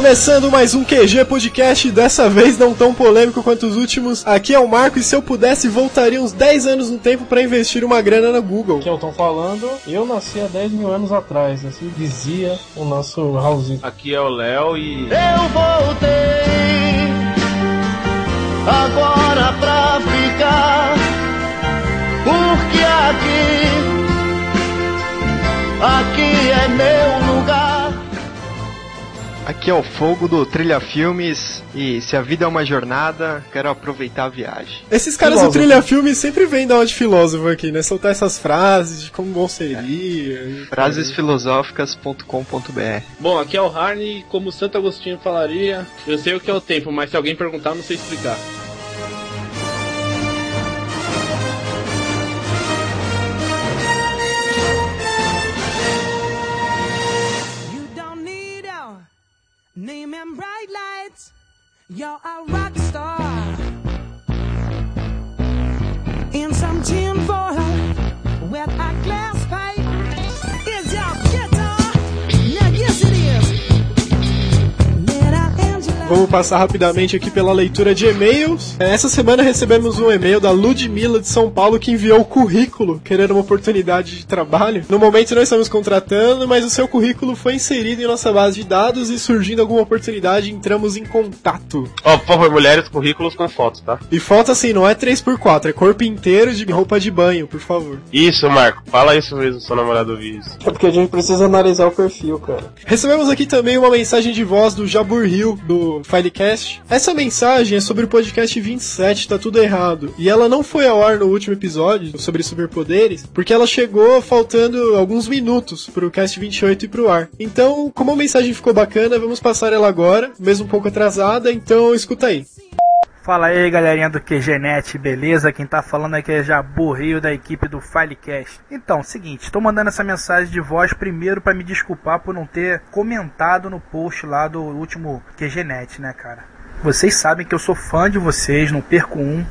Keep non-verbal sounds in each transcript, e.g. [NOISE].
Começando mais um QG Podcast, dessa vez não tão polêmico quanto os últimos. Aqui é o Marco e se eu pudesse voltaria uns 10 anos no tempo para investir uma grana na Google. Que eu tô falando, eu nasci há 10 mil anos atrás, assim dizia o nosso Raulzito. Aqui é o Léo e. Eu voltei agora pra ficar, porque aqui, aqui é meu lugar. Aqui é o Fogo do Trilha Filmes e se a vida é uma jornada, quero aproveitar a viagem. Esses caras Filósofo. do Trilha Filme sempre vêm dar uma de filósofo aqui, né? Soltar essas frases de como bom seria. Frasesfilosóficas.com.br Bom, aqui é o Harney como Santo Agostinho falaria, eu sei o que é o tempo, mas se alguém perguntar, eu não sei explicar. You're a rock star. Vamos passar rapidamente aqui pela leitura de e-mails. É, Essa semana recebemos um e-mail da Ludmilla de São Paulo que enviou o currículo, querendo uma oportunidade de trabalho. No momento não estamos contratando, mas o seu currículo foi inserido em nossa base de dados e surgindo alguma oportunidade, entramos em contato. Ó, por favor, mulheres, currículos com fotos, tá? E foto assim, não é 3x4, é corpo inteiro de roupa de banho, por favor. Isso, Marco, fala isso mesmo, seu namorado isso. É porque a gente precisa analisar o perfil, cara. Recebemos aqui também uma mensagem de voz do Jabur Hill, do Filecast. Essa mensagem é sobre o podcast 27, tá tudo errado. E ela não foi ao ar no último episódio sobre superpoderes, porque ela chegou faltando alguns minutos pro cast 28 e pro ar. Então, como a mensagem ficou bacana, vamos passar ela agora, mesmo um pouco atrasada, então escuta aí. Fala aí galerinha do QGNet, beleza? Quem tá falando aqui é Jabu Rio da equipe do Filecast. Então, seguinte, tô mandando essa mensagem de voz primeiro pra me desculpar por não ter comentado no post lá do último QGNet, né, cara? Vocês sabem que eu sou fã de vocês, não perco um.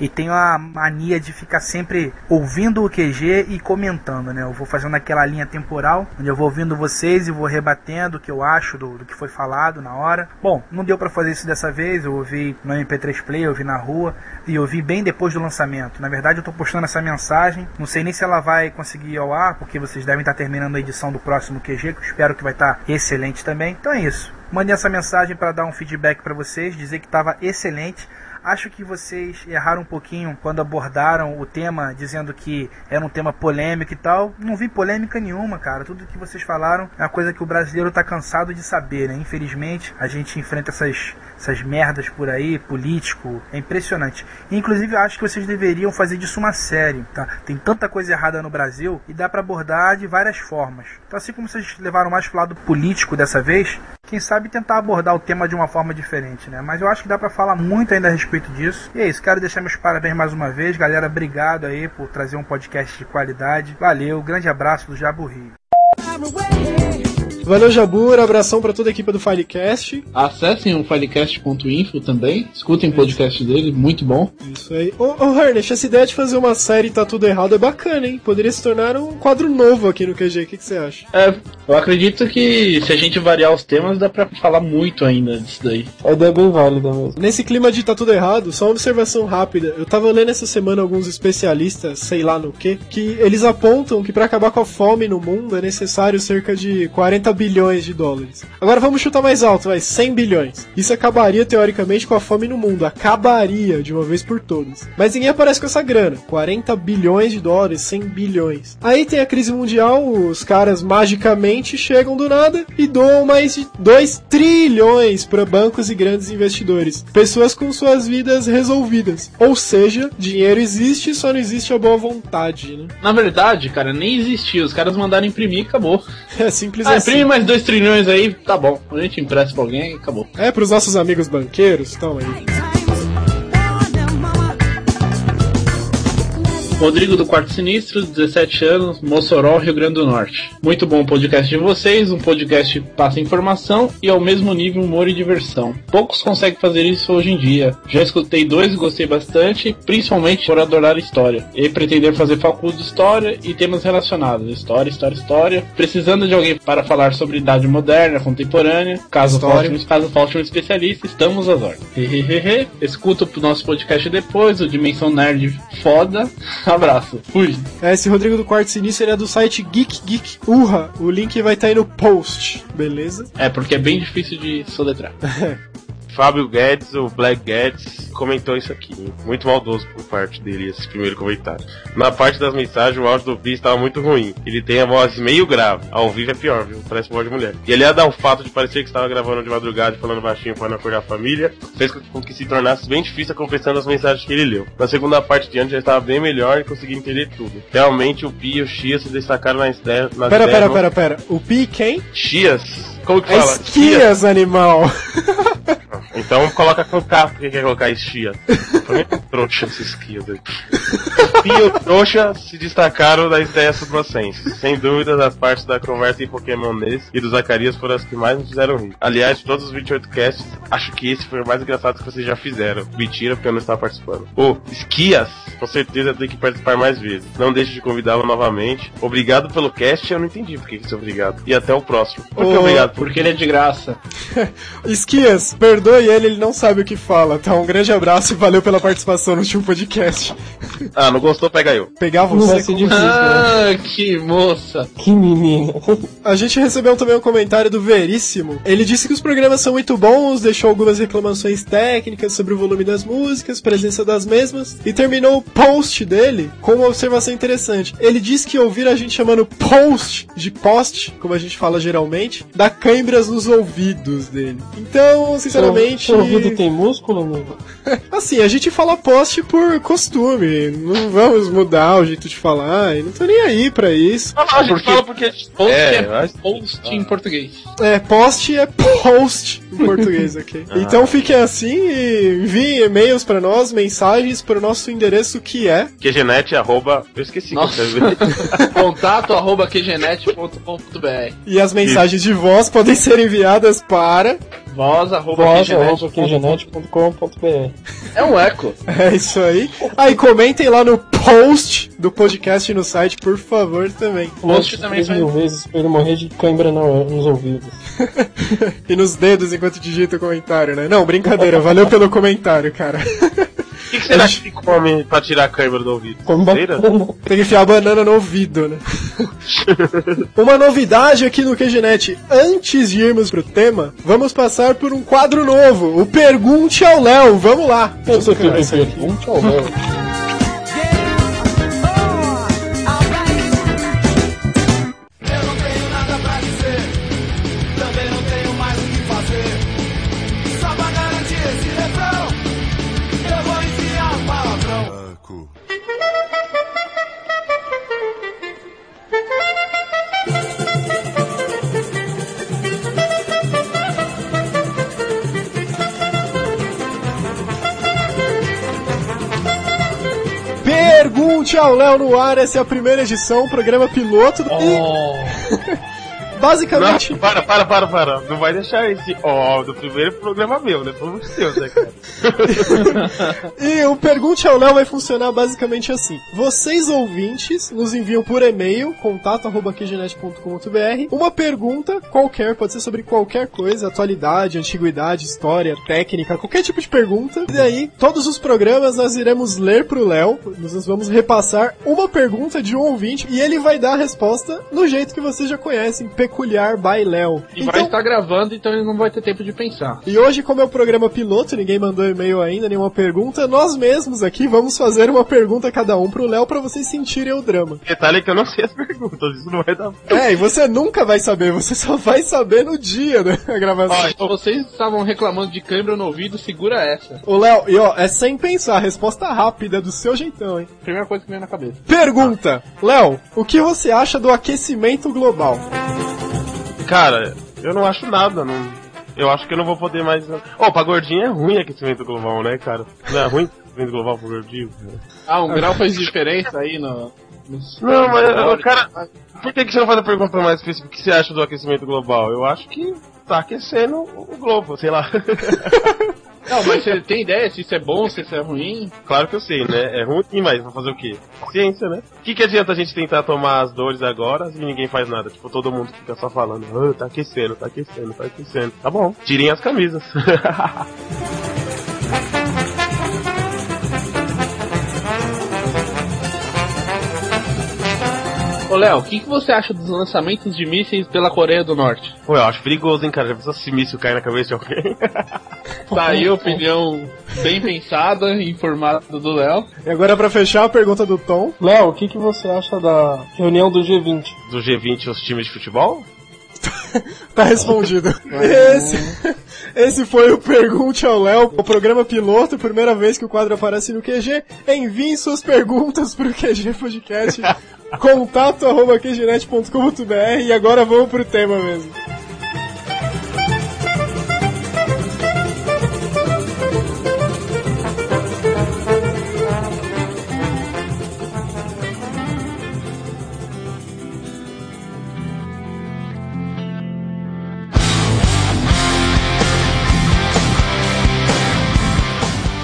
E tenho a mania de ficar sempre ouvindo o QG e comentando, né? Eu vou fazendo aquela linha temporal, onde eu vou ouvindo vocês e vou rebatendo o que eu acho do, do que foi falado na hora. Bom, não deu pra fazer isso dessa vez, eu ouvi no MP3 Play, eu ouvi na rua e eu ouvi bem depois do lançamento. Na verdade, eu tô postando essa mensagem, não sei nem se ela vai conseguir ir ao ar, porque vocês devem estar terminando a edição do próximo QG, que eu espero que vai estar excelente também. Então é isso. Mandei essa mensagem para dar um feedback para vocês, dizer que estava excelente. Acho que vocês erraram um pouquinho quando abordaram o tema, dizendo que era um tema polêmico e tal. Não vi polêmica nenhuma, cara. Tudo que vocês falaram é uma coisa que o brasileiro tá cansado de saber, né? Infelizmente, a gente enfrenta essas, essas merdas por aí, político. É impressionante. Inclusive, eu acho que vocês deveriam fazer disso uma série, tá? Tem tanta coisa errada no Brasil e dá pra abordar de várias formas. Então, assim como vocês levaram mais pro lado político dessa vez, quem sabe tentar abordar o tema de uma forma diferente, né? Mas eu acho que dá pra falar muito ainda a respeito disso. E é isso, quero deixar meus parabéns mais uma vez, galera. Obrigado aí por trazer um podcast de qualidade. Valeu, grande abraço do Jabu Rio. Valeu, Jabur, abração pra toda a equipe do Filecast. Acessem o filecast.info também, escutem o podcast dele, muito bom. Isso aí. Ô, ô Harnett, essa ideia de fazer uma série e tá tudo errado é bacana, hein? Poderia se tornar um quadro novo aqui no QG. O que, que você acha? É, eu acredito que se a gente variar os temas, dá pra falar muito ainda disso daí. A ideia é bem válida mesmo. Nesse clima de tá tudo errado, só uma observação rápida. Eu tava lendo essa semana alguns especialistas, sei lá no que, que eles apontam que pra acabar com a fome no mundo é necessário cerca de 40 bilhões de dólares. Agora vamos chutar mais alto, vai, 100 bilhões. Isso acabaria teoricamente com a fome no mundo, acabaria de uma vez por todas. Mas ninguém aparece com essa grana, 40 bilhões de dólares, 100 bilhões. Aí tem a crise mundial, os caras magicamente chegam do nada e doam mais de 2 trilhões para bancos e grandes investidores. Pessoas com suas vidas resolvidas. Ou seja, dinheiro existe, só não existe a boa vontade, né? Na verdade, cara, nem existia. Os caras mandaram imprimir, acabou. É simples Ah, assim. imprime mais 2 trilhões aí, tá bom. A gente empresta pra alguém e acabou. É pros nossos amigos banqueiros, toma aí. Rodrigo do Quarto Sinistro, 17 anos, Mossoró, Rio Grande do Norte. Muito bom o podcast de vocês, um podcast que passa informação e ao mesmo nível humor e diversão. Poucos conseguem fazer isso hoje em dia. Já escutei dois e gostei bastante, principalmente por adorar história e pretender fazer faculdade de história e temas relacionados. História, história, história. Precisando de alguém para falar sobre idade moderna, contemporânea, caso falte, um, caso falte um especialista, estamos às ordens. Escuta o nosso podcast depois, o Dimensão Nerd foda. Abraço. Fui. É, esse Rodrigo do Quarto Sinistro ele é do site Geek Geek Urra. O link vai estar aí no post, beleza? É, porque é bem difícil de soletrar. [LAUGHS] Fábio Guedes, o Black Guedes, comentou isso aqui. Muito maldoso por parte dele, esse primeiro comentário. Na parte das mensagens, o áudio do Pi estava muito ruim. Ele tem a voz meio grave. Ao vivo é pior, viu? Parece voz de mulher. E aliado ao fato de parecer que estava gravando de madrugada e falando baixinho para não acordar a família, fez com que se tornasse bem difícil a compreensão das mensagens que ele leu. Na segunda parte diante já estava bem melhor e consegui entender tudo. Realmente o Pi e o Chia se destacaram nas ideias. nas Pera, ideias pera, pera, pera. O Pi quem? Chias? Como que É fala? Esquias, animal. [LAUGHS] Então coloca com K, porque quer colocar estia. Foi trouxa esses esquias aí. E o trouxa se destacaram das ideias suprocentes. Sem dúvidas, as partes da conversa em Pokémon nesse e do Zacarias foram as que mais me fizeram rir. Aliás, de todos os 28 casts, acho que esse foi o mais engraçado que vocês já fizeram. Mentira, porque eu não estava participando. O Esquias, com certeza tem que participar mais vezes. Não deixe de convidá-lo novamente. Obrigado pelo cast, eu não entendi por que isso é obrigado. E até o próximo. Por que Ô, obrigado? Porque ele é de graça. [LAUGHS] Esquias, perdoe ele, ele não sabe o que fala. Tá, um grande abraço e valeu pela participação no último podcast. [LAUGHS] Ah, não gostou? Pega eu. Pegar Não você vai ser como... difícil, né? Ah, que moça. Que menina. A gente recebeu também um comentário do Veríssimo. Ele disse que os programas são muito bons, deixou algumas reclamações técnicas sobre o volume das músicas, presença das mesmas, e terminou o post dele com uma observação interessante. Ele disse que ouvir a gente chamando post de post, como a gente fala geralmente, dá câimbras nos ouvidos dele. Então, sinceramente. Seu ouvido tem músculo, amigo? [LAUGHS] Assim, a gente fala post por costume. Não vamos mudar o jeito de falar. E não tô nem aí pra isso. Ah, a gente Porque- fala porque. Post É, é, eu acho- post em português. É, post é post em português, [LAUGHS] ok? Então fiquem assim e enviem e-mails pra nós, mensagens pro nosso endereço que é. QGNet, arroba... Eu esqueci Nossa. escrever. [LAUGHS] Contato arroba qgenet.com.br E as mensagens de voz podem ser enviadas para. Voz arroba Voz, qgenet. arroba, QGNet.com.br. É um eco. É isso aí. Aí comentem lá no post do podcast no site, por favor, também. Post também três mil vezes pra ele morrer de cãibra nos ouvidos. [LAUGHS] E nos dedos enquanto digita o comentário, né? Não, brincadeira, valeu pelo comentário, cara. [LAUGHS] O que, que será que come pra tirar a câmera do ouvido? Como Cera? bacana. Tem que enfiar a banana no ouvido, né? [LAUGHS] Uma novidade aqui no QGNet. Antes de irmos pro tema, vamos passar por um quadro novo, o Pergunte ao Léo. Vamos lá. Pergunta ao Léo. [LAUGHS] Pergunte ao Léo no ar, essa é a primeira edição, programa piloto. E [LAUGHS] basicamente. Não, para, para, para, para. Não vai deixar esse ó do primeiro programa meu, né? Pelo amor de Deus, né, cara? [LAUGHS] E o Pergunte ao Léo vai funcionar basicamente assim. Vocês ouvintes nos enviam por e-mail, contato.qgenet.com.br, uma pergunta qualquer, pode ser sobre qualquer coisa, atualidade, antiguidade, história, técnica, qualquer tipo de pergunta. E daí, todos os programas nós iremos ler pro Léo, nós vamos repassar uma pergunta de um ouvinte e ele vai dar a resposta no jeito que vocês já conhecem, peculiar peculiar by Léo. E vai estar gravando, então ele não vai ter tempo de pensar. E hoje, como é o programa piloto, ninguém mandou e-mail ainda, nenhuma pergunta, nós mesmos aqui vamos fazer uma pergunta cada um pro Léo pra vocês sentirem o drama. Detalhe é que eu não sei as perguntas, isso não vai dar. É, e você nunca vai saber, você só vai saber no dia da gravação. Ó, então vocês estavam reclamando de câimbra no ouvido, segura essa. Ô Léo, e ó, é sem pensar, resposta rápida, do seu jeitão, hein? Primeira coisa que vem na cabeça. Pergunta, Léo, o que você acha do aquecimento global? Cara, eu não acho nada, não. Eu acho que eu não vou poder mais. Ó, pra gordinho é ruim aquecimento global, né, cara? Não é ruim aquecimento global pro gordinho? cara? Ah, um grau faz diferença aí no. no- Não, mas, cara, por que, que você não faz a pergunta mais específica? O que você acha do aquecimento global? Eu acho que tá aquecendo o globo, sei lá. [LAUGHS] Não, mas você tem ideia se isso é bom, se isso é ruim? claro que eu sei, né? É ruim, mas vai fazer o quê? Ciência, né? O que, que adianta a gente tentar tomar as dores agora e ninguém faz nada? Tipo, todo mundo fica só falando, ah, tá aquecendo, tá aquecendo, tá aquecendo. Tá bom, tirem as camisas. [LAUGHS] Ô Léo, o que, que você acha dos lançamentos de mísseis pela Coreia do Norte? Pô, eu acho perigoso, hein, cara? Já pensou se míssil cair na cabeça de alguém? [LAUGHS] Tá aí a opinião bem pensada e informada do Léo. E agora pra fechar a pergunta do Tom. Léo, o que, que você acha da reunião do G20? Do G20 os times de futebol? Tá respondido. Esse, esse foi o Pergunte ao Léo, o programa piloto, primeira vez que o quadro aparece no QG. Enviem suas perguntas pro QG Podcast, contato arroba e agora vamos pro tema mesmo.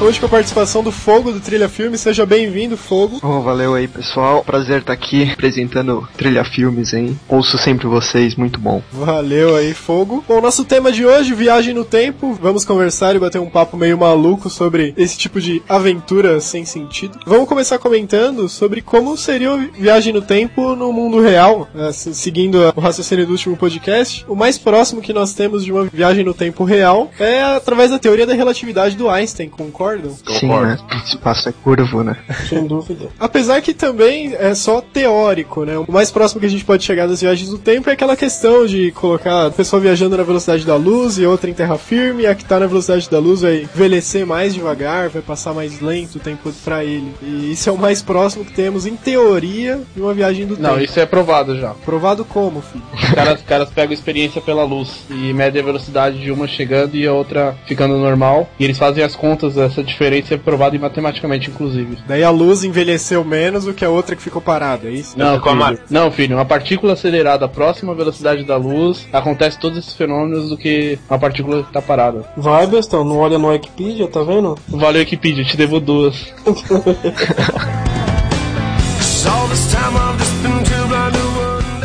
Hoje com a participação do Fogo do Trilha Filme, seja bem-vindo, Fogo. Oh, valeu aí, pessoal. Prazer estar aqui apresentando Trilha Filmes, hein? Ouço sempre vocês, muito bom. Valeu aí, Fogo. Bom, nosso tema de hoje, viagem no tempo. Vamos conversar e bater um papo meio maluco sobre esse tipo de aventura sem sentido. Vamos começar comentando sobre como seria uma viagem no tempo no mundo real, né, se- seguindo o raciocínio do último podcast. O mais próximo que nós temos de uma viagem no tempo real é através da teoria da relatividade do Einstein, concordam? Sim, né? O espaço é curvo, né? Sem dúvida. Apesar que também é só teórico, né? O mais próximo que a gente pode chegar das viagens do tempo é aquela questão de colocar a pessoa viajando na velocidade da luz e outra em terra firme, e a que tá na velocidade da luz vai envelhecer mais devagar, vai passar mais lento o tempo pra ele. E isso é o mais próximo que temos, em teoria, de uma viagem do Não, tempo. isso é provado já. Provado como, filho? Os caras, caras pegam experiência pela luz e medem a velocidade de uma chegando e a outra ficando normal. E eles fazem as contas dessa diferença é provada matematicamente, inclusive. Daí a luz envelheceu menos do que a outra que ficou parada, é isso? Não, filho. não, filho, uma partícula acelerada próxima à velocidade da luz acontece todos esses fenômenos do que uma partícula que tá parada. Vai, bestão, não olha no Wikipedia, tá vendo? Valeu, Wikipedia, te devo duas. [LAUGHS]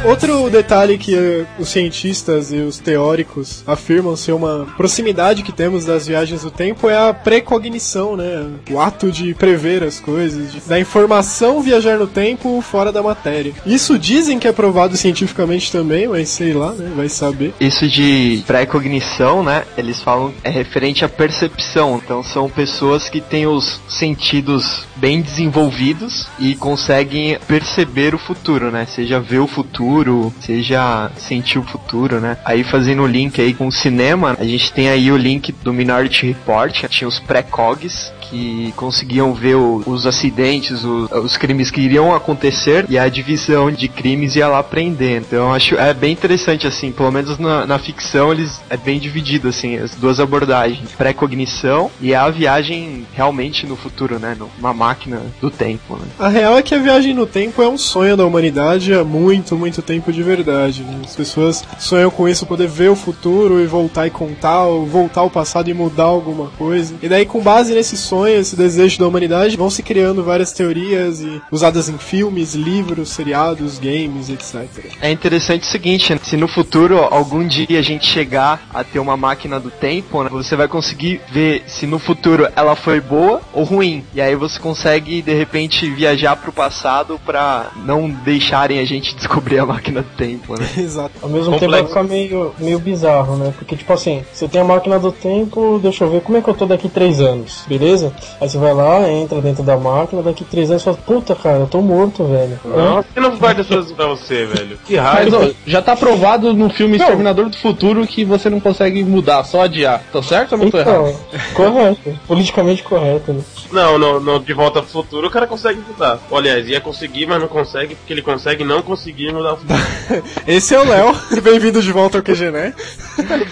Outro detalhe que os cientistas e os teóricos afirmam ser uma proximidade que temos das viagens do tempo é a precognição, né? O ato de prever as coisas, de, da informação viajar no tempo fora da matéria. Isso dizem que é provado cientificamente também, mas sei lá, né? Vai saber. Isso de pré-cognição, né? Eles falam é referente à percepção. Então são pessoas que têm os sentidos bem desenvolvidos e conseguem perceber o futuro, né? Seja ver o futuro, seja sentir o futuro, né? Aí fazendo o link aí com o cinema, a gente tem aí o link do Minority Report, que tinha os pré-cogs que conseguiam ver o- os acidentes, o- os crimes que iriam acontecer e a divisão de crimes ia lá prender. Então acho é bem interessante assim, pelo menos na, na ficção eles é bem dividido assim, as duas abordagens, pré-cognição e a viagem realmente no futuro, né, numa máquina do tempo, né? A real é que a viagem no tempo é um sonho da humanidade há muito, muito tempo de verdade. né? As pessoas sonham com isso, poder ver o futuro e voltar e contar, ou voltar ao passado e mudar alguma coisa. E daí, com base nesse sonho, sonho, esse desejo da humanidade, vão se criando várias teorias e usadas em filmes, livros, seriados, games, etc. É interessante o seguinte, né? se no futuro algum dia a gente chegar a ter uma máquina do tempo, né, você vai conseguir ver se no futuro ela foi boa ou ruim. E aí você consegue de repente viajar pro passado pra não deixarem a gente [LAUGHS] descobrir a máquina do tempo, né? [LAUGHS] Exato. Ao mesmo tempo vai ficar meio, meio bizarro, né? Porque, tipo assim, você tem a máquina do tempo, deixa eu ver como é que eu tô daqui três anos, beleza? Aí você vai lá, entra dentro da máquina, daqui três anos você fala, puta cara, eu tô morto, velho. Não, você não guarda as coisas pra você, velho. Que Mas raiva. ó, já tá provado no filme Exterminador do Futuro que você não consegue mudar, só adiar. Tô certo ou não tô errado? Então, correto. Politicamente correto, né? Não, no, no De Volta pro Futuro o cara consegue mudar. Ou, Aliás, ia conseguir, mas não consegue, porque ele consegue não conseguir mudar o futuro. [LAUGHS] Esse é o Léo, bem-vindo de volta ao QG, né?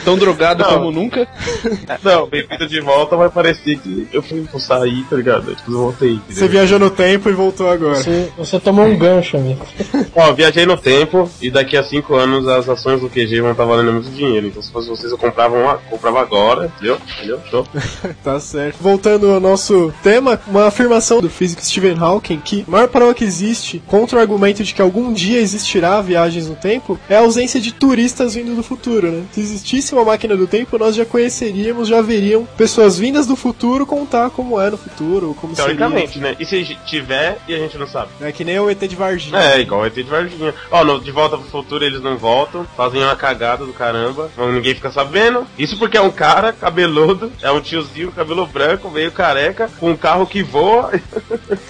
Tão drogado Não. como nunca. Não, bem-vindo de volta vai parecer que eu fui pro sair, tá ligado? Eu, Tipo, voltei. Você viajou no tempo e voltou agora. Você, você tomou um gancho, amigo. [LAUGHS] Ó, viajei no tempo e daqui a 5 anos as ações do QG vão estar valendo muito dinheiro. Então se fosse vocês eu comprava uma, comprava agora, entendeu? Entendeu? Show. [LAUGHS] Tá certo. Voltando ao nosso tema, uma afirmação do físico Stephen Hawking que a maior prova que existe contra o argumento de que algum dia existirá viagens no tempo é a ausência de turistas vindo do futuro, né? Se existisse uma máquina do tempo, nós já conheceríamos, já veriam pessoas vindas do futuro contar como é no futuro, como Teoricamente, né? E se tiver e a gente não sabe? seria. É que nem o ET de Varginha. É, igual o ET de Varginha. Ó, no De Volta pro Futuro eles não voltam, fazem uma cagada do caramba, ninguém fica sabendo. Isso porque é um cara cabeludo, é um tiozinho, cabelo branco, meio careca, com um carro que voa.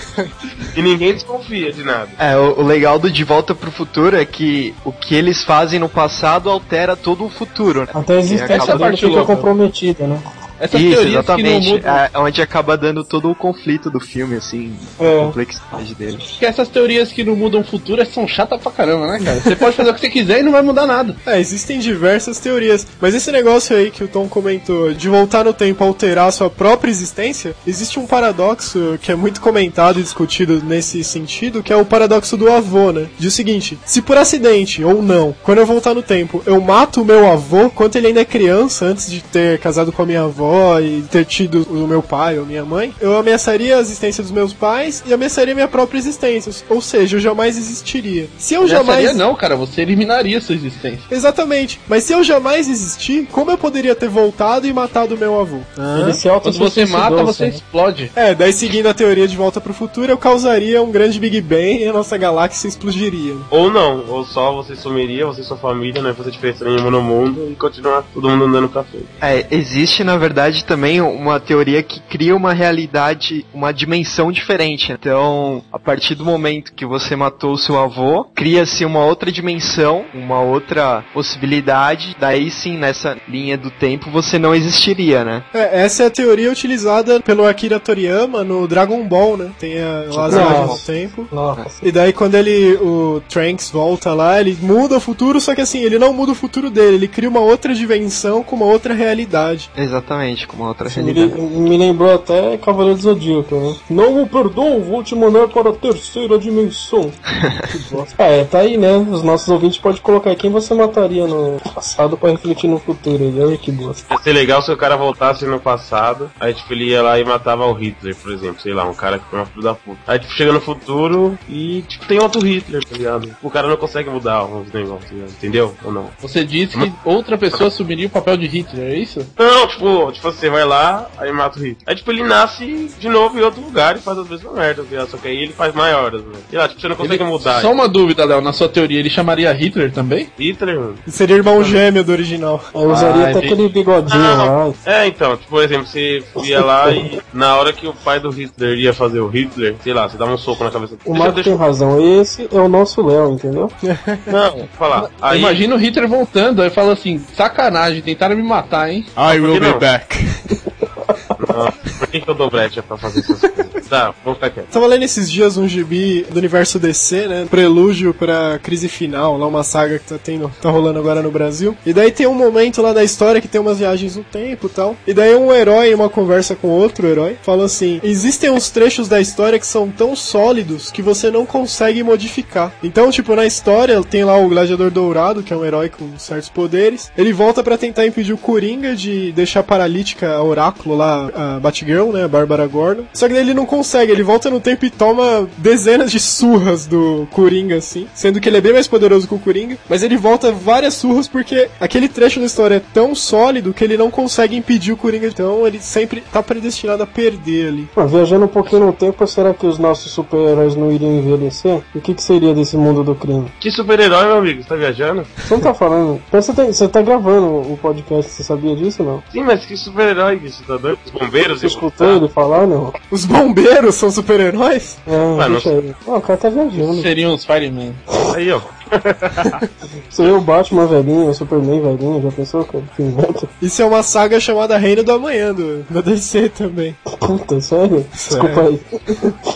[LAUGHS] e ninguém desconfia de nada. É, o, o legal do De Volta pro Futuro é que o que eles fazem no passado altera todo o futuro, né? Até a existência é dele parte fica louca. comprometida, né? Essas Isso, exatamente. não mudam. É onde acaba dando todo o conflito do filme, assim, É. a complexidade dele. Que essas teorias que não mudam o futuro são chatas pra caramba, né, cara? Você pode fazer o que você quiser e não vai mudar nada. É, existem diversas teorias, mas esse negócio aí que o Tom comentou de voltar no tempo alterar a sua própria existência, existe um paradoxo que é muito comentado e discutido nesse sentido, que é o paradoxo do avô, né? Diz o seguinte: se por acidente ou não, quando eu voltar no tempo, eu mato o meu avô quando ele ainda é criança, antes de ter casado com a minha avó e ter tido o meu pai ou minha mãe, eu ameaçaria a existência dos meus pais e ameaçaria minha própria existência, ou seja, eu jamais existiria. Se eu Jamais... jamais não, cara, você eliminaria sua existência. Exatamente. Mas se eu jamais existir, como eu poderia ter voltado e matado meu avô? Ele se Quando você mata, autossuicidou, você explode. É, daí seguindo a teoria de volta pro futuro, eu causaria um grande Big Bang e a nossa galáxia explodiria. Ou não, ou só você sumiria, você e sua família, não ia fazer diferença nenhuma no mundo e continuar todo mundo andando pra frente. É, existe na verdade também uma teoria que cria uma realidade, uma dimensão diferente. Então, a partir do momento que você matou o seu avô, cria-se uma outra dimensão, uma outra possibilidade. Daí sim, nessa linha do tempo, você não existiria, né? É, essa é a teoria utilizada pelo Akira Toriyama no Dragon Ball, né? Tem a, lá as viagens no tempo. Nossa. E daí quando ele, o Trunks volta lá, ele muda o futuro, só que assim, ele não muda o futuro dele, ele cria uma outra dimensão com uma outra realidade. Exatamente, com uma outra Me, realidade. me lembrou até Cavaleiro do Zodíaco, né? Não o perdoo, vou te mandar para a terceira dimensão. [LAUGHS] Que bosta. é, tá aí, né? Os nossos ouvintes podem colocar quem você mataria no passado pra refletir no futuro. aí. Olha que bosta. Ia ser legal se o cara voltasse no passado, aí tipo, ele ia lá e matava o Hitler, por exemplo, sei lá, um cara que foi uma filho da puta. Aí tipo, chega no futuro e tipo, tem outro Hitler, tá ligado? O cara não consegue mudar os negócios, tá ligado? entendeu? Ou não? Você disse que outra pessoa assumiria o papel de Hitler, é isso? Não, tipo, tipo, você vai lá, aí mata o Hitler. Aí tipo, ele nasce de novo em outro lugar e faz as mesmas merdas, ligado? Só que aí ele faz maiores, né? Sei lá, tipo, você não consegue mudar. Só uma dúvida, Léo, na sua teoria, ele chamaria Hitler também? Hitler, mano. Seria irmão gêmeo do original. Eu usaria Ah, até gente. aquele bigodinho Não. lá. É, então, tipo, por exemplo, você ia lá e na hora que o pai do Hitler ia fazer o Hitler, sei lá, você dava um soco na cabeça O Marco deixa- tem razão, esse é o nosso Léo, entendeu? [LAUGHS] Não, vou falar. Aí, Imagina o Hitler voltando, aí fala assim, sacanagem, tentaram me matar, hein? I will be back. back. [LAUGHS] Por que, que eu dou brecha pra fazer essas coisas? Tá, vamos ficar quieto. Tava lendo esses dias um gibi do universo DC, né? Prelúdio pra crise final, lá uma saga que tá tendo, tá rolando agora no Brasil. E daí tem um momento lá da história que tem umas viagens no tempo e tal. E daí um herói, em uma conversa com outro herói, fala assim: existem uns trechos da história que são tão sólidos que você não consegue modificar. Então, tipo, na história tem lá o Gladiador Dourado, que é um herói com certos poderes. Ele volta pra tentar impedir o Coringa de deixar paralítica a Oráculo lá, a, a Batgirl, né, a Bárbara Gordon. Só que daí ele não consegue, ele volta no tempo e toma dezenas de surras do Coringa, assim, sendo que ele é bem mais poderoso que o Coringa, mas ele volta várias surras porque aquele trecho da história é tão sólido que ele não consegue impedir o Coringa, então ele sempre tá predestinado a perder ali. Ah, viajando um pouquinho no tempo, será que os nossos super-heróis não iriam envelhecer? E o que, que seria desse mundo do crime? Que super-herói, meu amigo? Você tá viajando? Você não tá falando. Mas Você tá, você tá gravando o podcast, você sabia disso não? Sim, mas que super-herói que você tá doido? Os bombeiros? Escutou ele falar, não? Os bombeiros são super-heróis? É, deixa aí. Ah, o cara tá viajando. Seriam os Fireman. Aí, ó. [LAUGHS] Vê o Batman velhinho, o Superman velhinho, já pensou, cara? Que. Isso é uma saga chamada Reino do Amanhã, do, da DC também. Puta, sério? Desculpa aí.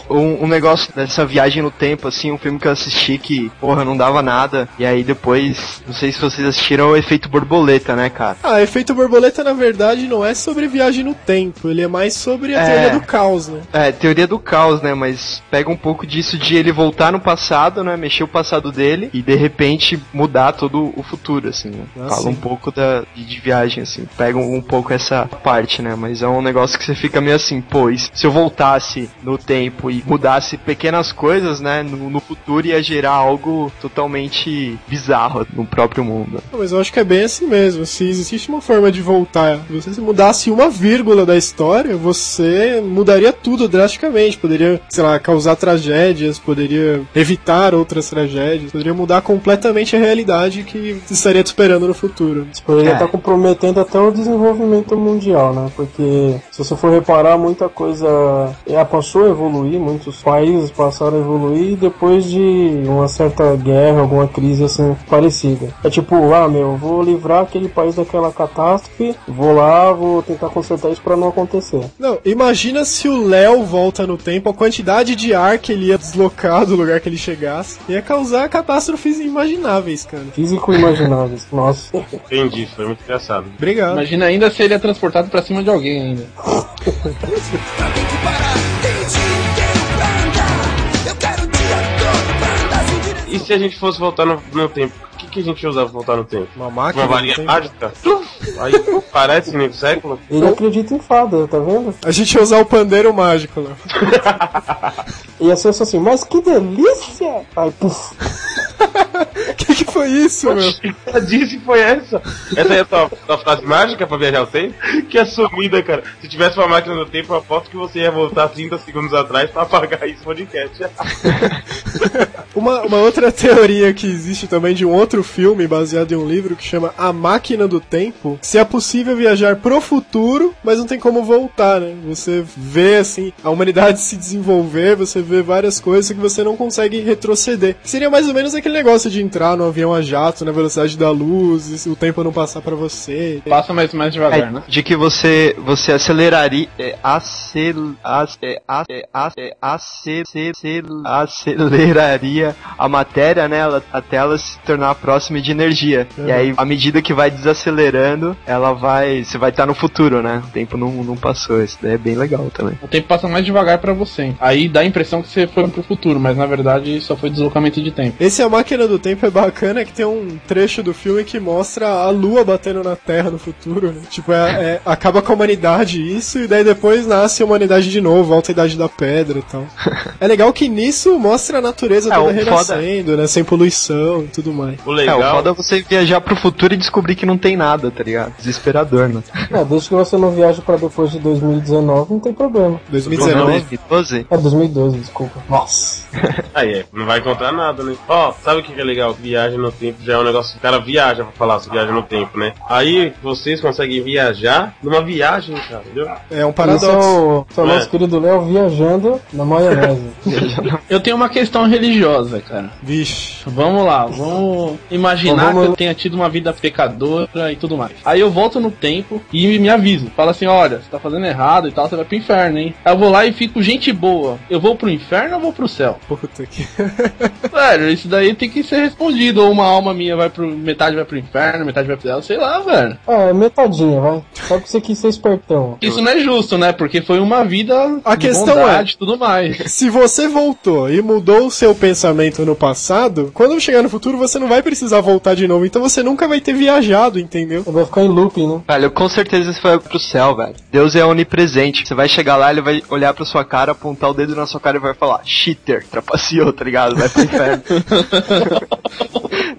Um, um negócio dessa viagem no tempo, assim, um filme que eu assisti que, porra, não dava nada. E aí depois, não sei se vocês assistiram, é o efeito borboleta, né, cara? Ah, efeito borboleta na verdade não é sobre viagem no tempo, ele é mais sobre a É. teoria do caos, né? É, teoria do caos, né? Mas pega um pouco disso de ele voltar no passado, né? Mexer o passado dele e de repente mudar todo o futuro, assim, né? Ah, Fala sim. um pouco da, de, de viagem, assim. Pega um, um pouco essa parte, né? Mas é um negócio que você fica meio assim, pô, se eu voltasse no tempo e mudasse pequenas coisas, né? No, no futuro ia gerar algo totalmente bizarro no próprio mundo. Não, Mas eu acho que é bem assim mesmo. Se existe uma forma de voltar, se você mudasse uma vírgula da história, você mudaria tudo drasticamente. Poderia, sei lá, causar tragédias, poderia evitar outras tragédias, poderia mudar completamente a realidade que estaria te esperando no futuro. Isso poderia É. estar comprometendo até o desenvolvimento mundial, né? Porque se você for reparar, muita coisa já passou a evoluir, muitos países passaram a evoluir depois de uma certa guerra, alguma crise assim parecida. É tipo, ah, meu, vou livrar aquele país daquela catástrofe, vou lá, vou tentar consertar isso pra não acontecer. Não, imagina se o Léo volta no tempo, a quantidade de ar que ele ia deslocar do lugar que ele chegasse ia causar catástrofes inimagináveis, cara. Físico imagináveis. [LAUGHS] Nossa. Entendi, foi muito engraçado. Obrigado. Imagina ainda se ele é transportado pra cima de alguém ainda. E se a gente fosse voltar no, no tempo? O que, que a gente ia usar pra voltar no tempo? Uma máquina. Uma varinha mágica? Aí parece no século? Ele acredita em fada, tá vendo? A gente ia usar o pandeiro mágico, Léo. [LAUGHS] Ia ser só assim, mas que delícia! Aí, puf. [LAUGHS] O [LAUGHS] que, que foi isso, meu? A disse foi essa? Essa aí é a tua, tua frase mágica pra viajar o tempo? Que assumida, cara. Se tivesse uma máquina no tempo, eu aposto que você ia voltar 30 segundos atrás pra apagar esse podcast. [LAUGHS] Uma, uma outra teoria que existe também de um outro filme baseado em um livro que chama A Máquina do Tempo. Se é possível viajar pro futuro, mas não tem como voltar, né? Você vê, assim, a humanidade se desenvolver, você vê várias coisas que você não consegue retroceder. Seria mais ou menos aquele negócio de entrar no avião a jato na velocidade da luz, e o tempo não passar pra você. Passa mais, mais devagar, É, né? de que você você aceleraria é, acel, ac- é, ac- é, ac- é, acel- aceleraria a matéria né ela- até ela se tornar próxima de energia e aí à medida que vai desacelerando ela vai você vai estar no futuro né o tempo não, não passou isso daí é bem legal também O tempo passa mais devagar pra você. Aí dá a impressão que você foi pro futuro, mas na verdade só foi deslocamento de tempo. Esse A Máquina do Tempo é bacana que tem um trecho do filme que mostra a lua batendo na Terra no futuro, né? Tipo, é, é- acaba com a humanidade isso, e daí depois nasce a humanidade de novo, volta a Idade da Pedra e tal. [LAUGHS] É legal que nisso mostra a natureza É, toda foda- renascendo, né? Sem poluição e tudo mais. O é o legal. foda é você viajar pro futuro e descobrir que não tem nada tá ligado desesperador né É, desde que você não viaje pra depois de 2019, não tem problema. 2019. 2012 É 2012, desculpa. Nossa. Aí é, não vai encontrar nada, né? Ó, sabe o que que é legal? Viagem no tempo já é um negócio. O cara viaja pra falar sobre viagem no tempo, né? Aí vocês conseguem viajar numa viagem, cara, entendeu? É um paradoxo. o, esse é o É. nosso querido Léo viajando na maionese. [LAUGHS] Eu tenho uma questão religiosa, cara. Vixe. Vamos lá, vamos imaginar Vamos- que eu tenha tido uma vida pecadora e tudo mais. Aí eu volto no tempo e me aviso. Fala assim, olha, você tá fazendo errado e tal, você vai pro inferno, hein? Aí eu vou lá e fico gente boa. Eu vou pro inferno ou vou pro céu? puta que. [LAUGHS] Velho, isso daí tem que ser respondido. Ou uma alma minha vai pro. metade vai pro inferno, metade vai pro céu, sei lá, velho. É metadinha, vai. Só que você quis ser espertão. Isso não é justo, né? Porque foi uma vida A de questão bondade e tudo mais. [LAUGHS] Se você voltou e mudou o seu pensamento no passado, quando chegar no futuro você não vai precisar voltar de novo, então você nunca vai ter viajado, entendeu? Vai ficar em looping, né? Velho, com certeza você vai pro céu, velho. Deus é onipresente. Você vai chegar lá, ele vai olhar pra sua cara, apontar o dedo na sua cara e vai falar, cheater, trapaceou, tá ligado? Vai pro inferno. [LAUGHS]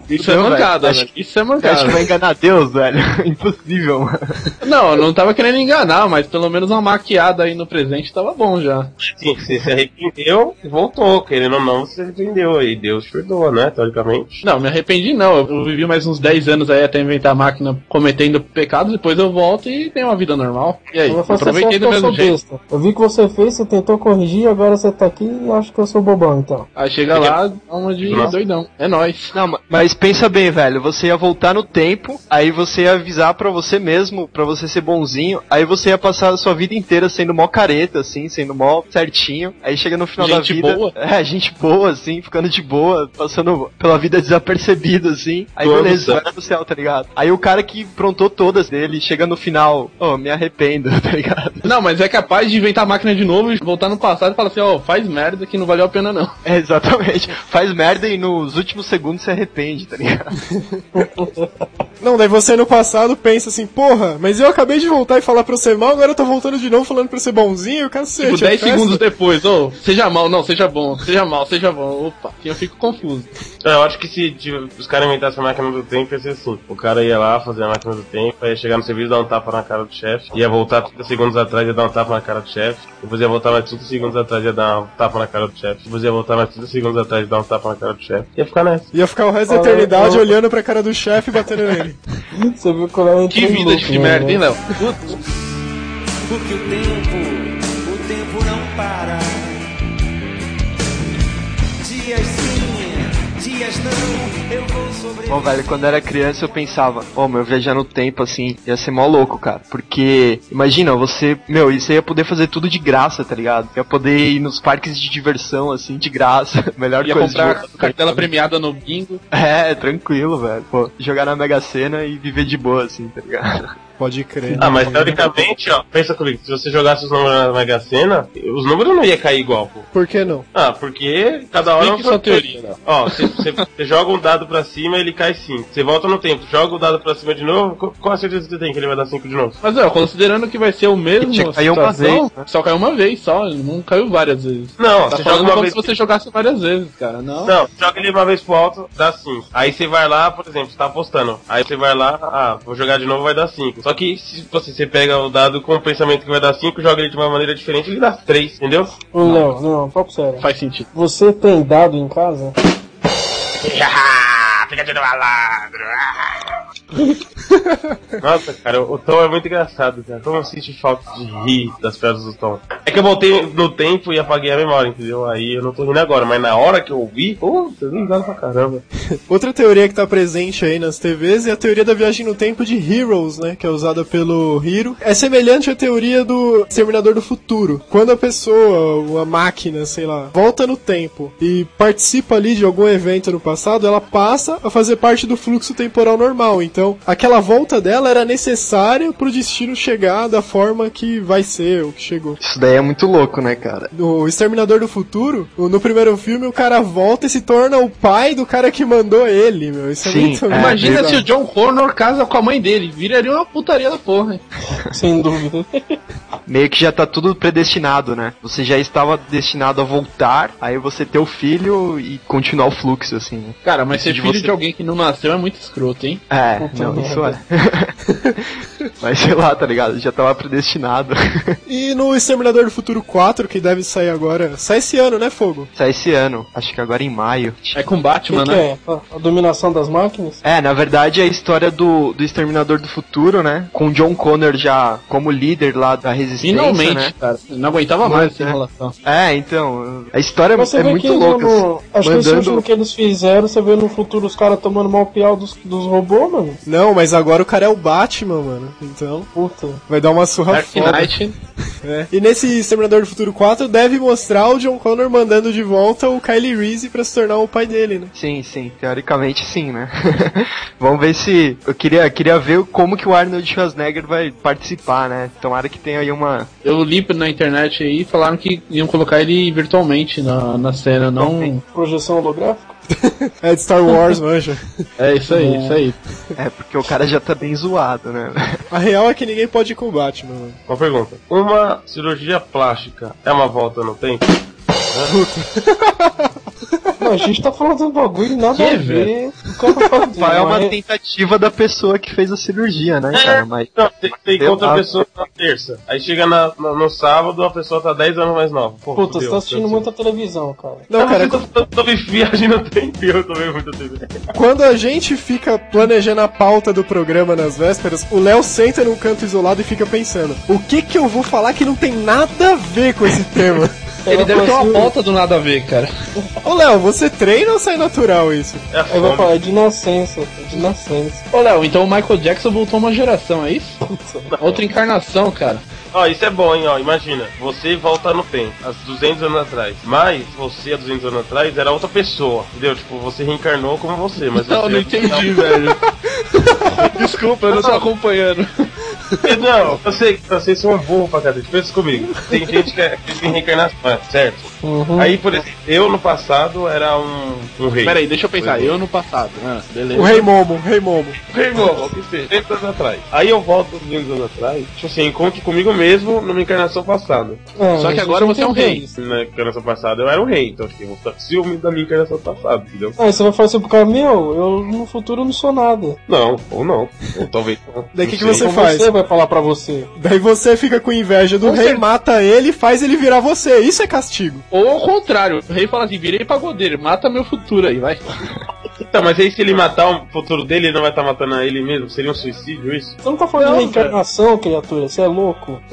Isso é Não, velho, mancada, acho velho. Isso é Você acha que mancada. vai enganar Deus, velho? [LAUGHS] Impossível, mano. Não, eu não tava querendo enganar, mas pelo menos uma maquiada aí no presente tava bom já. Sim, você se arrependeu e voltou. Querendo ou não, você se arrependeu. E Deus te perdoa, né? Teoricamente. Não, me arrependi não. Eu vivi mais uns 10 anos aí até inventar a máquina cometendo pecados, depois eu volto e tenho uma vida normal. E aí? Fazer Aproveitei do eu mesmo sou jeito. besta. Eu vi que você fez, você tentou corrigir, agora você tá aqui e acha que eu sou bobão, então. Aí chega lá, dá uma de Nossa. doidão. É nóis. Não, ma- mas pensa bem, velho. Você ia voltar no tempo, aí você ia avisar pra você mesmo, pra você ser bonzinho, aí você ia passar a sua vida inteira sendo mó careta, assim, sendo mó certinho. Aí chega no final Gente da vida. boa. [LAUGHS] É, gente boa, assim, ficando de boa, passando pela vida desapercebido, assim. Aí beleza, vai pro céu, tá ligado? Aí o cara que prontou todas dele, chega no final, oh, me arrependo, [LAUGHS] tá ligado? Não, mas é capaz de inventar a máquina de novo e voltar no passado e falar assim, ó, faz merda que não valeu a pena não. É, exatamente. Faz merda e nos últimos segundos se arrepende, tá ligado? [LAUGHS] Não, daí você no passado pensa assim, porra, mas eu acabei de voltar e falar pra você mal, agora eu tô voltando de novo falando pra ser bonzinho, cacete. Tipo, é 10 festa. segundos depois, ô, seja mal, não, seja bom, seja mal, seja bom. Opa, eu fico confuso. Eu acho que se tipo, os caras inventassem a máquina do tempo, ia ser assim. O cara ia lá fazer a máquina do tempo, ia chegar no serviço, dar um tapa na cara do chefe, ia voltar 30 segundos atrás, ia dar um tapa na cara do chefe, depois ia voltar mais 30 segundos atrás, ia dar um tapa na cara do chefe, depois ia voltar mais 30 segundos atrás, ia dar um tapa na cara do chefe. Ia ficar nessa. Ia ficar o resto da eternidade eu- olhando pra cara do chefe e batendo nele. Você viu que eu Que vida de merda, hein, Léo? Porque o tempo, o tempo não para. Dias sim, dias não, eu. Bom, velho, quando eu era criança eu pensava, ô, meu, viajar no tempo, assim, ia ser mó louco, cara. Porque, imagina, você, meu, você ia poder fazer tudo de graça, tá ligado? Ia poder ir nos parques de diversão, assim, de graça. [LAUGHS] Melhor Ia coisa comprar de cartela premiada no bingo. É, tranquilo, velho. Pô, jogar na Mega Sena e viver de boa, assim, tá ligado? Pode crer. Ah, mas teoricamente, ó, pensa comigo, se você jogasse os números na Mega Sena, os números não iam cair igual, pô. Por que não? Ah, porque cada hora é um Explique sua teoria, Léo. Ó, você, joga um dado pra cima ele cai 5. Você volta no tempo, joga o dado pra cima de novo, qu- qual a certeza que você tem que ele vai dar 5 de novo? Mas, ó, considerando que vai ser o mesmo que cair uma situação, vez, né? só caiu uma vez só, ele não caiu várias vezes. Não, Tá você joga uma como vez. se você jogasse várias vezes, cara. Não. Não, joga ele uma vez pro alto, dá 5. Aí você vai lá, por exemplo, você tá apostando. Aí você vai lá, ah, vou jogar de novo, vai dar 5. Só que se você, você pega o dado com o pensamento que vai dar 5, joga ele de uma maneira diferente, ele dá 3, entendeu? Léo, não, papo sério. Faz sentido. Você tem dado em casa? [LAUGHS] [LAUGHS] Nossa, cara, o Tom é muito engraçado, cara. Como eu sinto falta de rir das piadas do Tom. É que eu voltei no tempo e apaguei a memória, entendeu? Aí eu não tô rindo agora, mas na hora que eu ouvi, pô, dei risada pra caramba. [LAUGHS] Outra teoria que tá presente aí nas TVs é a teoria da viagem no tempo de Heroes, né? Que é usada pelo Hiro. É semelhante à teoria do Exterminador do Futuro. Quando a pessoa, ou a máquina, sei lá, volta no tempo e participa ali de algum evento no passado, ela passa a fazer parte do fluxo temporal normal. Então, aquela volta dela era necessária pro destino chegar da forma que vai ser, o que chegou. Isso daí é muito louco, né, cara? No Exterminador do Futuro, o- no primeiro filme, o cara volta e se torna o pai do cara que mandou ele, meu. Isso Sim, é muito é, Imagina se o John Connor casa com a mãe dele. Viraria uma putaria da porra, hein? [LAUGHS] Sem dúvida. Meio que já tá tudo predestinado, né? Você já estava destinado a voltar, aí você ter o filho e continuar o fluxo, assim, né? Cara, mas ser De filho você- de alguém que não nasceu é muito escroto, hein? É, não, isso é. [LAUGHS] Mas sei lá, tá ligado? Já tava predestinado. [LAUGHS] E no Exterminador do Futuro 4, que deve sair agora, sai esse ano, né, Fogo? Sai esse ano, acho que agora em maio. É com Batman, que, que né? é? A, a dominação das máquinas? É, na verdade é a história do, do Exterminador do Futuro, né? Com John Connor já como líder lá da resistência, Finalmente, né? cara. Não aguentava mais essa É. enrolação. É, então, a história Mas você é muito louca. no, assim, acho que esse mandando- último que eles fizeram, você vê no futuro os caras tomando mal pial dos, dos robôs, mano. Não, mas agora o cara é o Batman, mano. Então, Puta. vai dar uma surra Dark foda. Knight. É. E nesse Exterminador do Futuro 4 deve mostrar o John Connor mandando de volta o Kylie Reese pra se tornar o pai dele, né? Sim, sim, teoricamente sim, né? [LAUGHS] Vamos ver se. Eu queria, queria ver como que o Arnold Schwarzenegger vai participar, né? Tomara que tenha aí uma. Eu li na internet aí falaram que iam colocar ele virtualmente na, na cena, não. Projeção holográfica? [LAUGHS] É de Star Wars, manja. É isso aí, isso aí. É, porque o cara já tá bem zoado, né? A real é que ninguém pode ir com o Batman, mano. Uma pergunta. Uma cirurgia plástica é uma volta no tempo? [LAUGHS] a gente tá falando de um bagulho nada Que, a ver. O cara faz Vai é uma mas- tentativa da pessoa que fez a cirurgia, né, cara? Mas. Não, você, você Eu encontra a acho. pessoa na terça. Aí chega na- na- no sábado, a pessoa tá 10 anos mais nova. Pô, Puta, você tá assistindo muita televisão, cara. Não, cara, eu tô, tô, tô me viagem no tempo e eu tô vendo muita TV. quando a gente fica planejando a pauta do programa nas vésperas, o Léo senta num canto isolado e fica pensando: o que que eu vou falar que não tem nada a ver com esse [LAUGHS] tema? Ele deve ter uma assim, pauta do nada a ver, cara. Ô Léo, você treina ou sai natural isso? É vai fome. falar, é de nascença, é de nascença. Ô Léo, então o Michael Jackson voltou uma geração, é isso? [LAUGHS] Outra encarnação, cara. Ó, isso é bom, hein, ó. Imagina, você volta no tempo, há 200 anos atrás. Mas você, há 200 anos atrás, era outra pessoa, entendeu? Tipo, você reencarnou como você, mas Não, você... não entendi, velho. [LAUGHS] Desculpa, eu não tô acompanhando. Não, eu sei que vocês são burro pra cacete. Pensa comigo. Tem gente que acredita em reencarnação, certo? Uhum. Aí, por exemplo, eu no passado era um, um rei. Pera aí, deixa eu pensar. Eu no passado. Ah, beleza. O Rei Momo, o Rei Momo. Rei Momo, o que seja, 200 anos atrás. Aí eu volto 200 anos atrás, tipo assim, encontro comigo mesmo numa encarnação passada. É, Só que agora você é um rei. isso. Na encarnação passada eu era um rei, então assim, eu vou ficar com ciúme da minha encarnação passada, entendeu? Aí você vai falar assim pro cara, meu, eu no futuro não sou nada. Não, ou não. Ou talvez [LAUGHS] não. Daí o que, que você faz? você vai falar pra você. Daí você fica com inveja do Com rei, certeza. mata ele e faz ele virar você. Isso é castigo. Ou ao contrário, o rei fala assim: virei pagodeiro, mata meu futuro aí, vai. Então, [LAUGHS] mas aí se ele matar o futuro dele, ele não vai estar matando a ele mesmo? Seria um suicídio isso? Você não tá falando Não, de reencarnação, criatura, você é louco. [LAUGHS]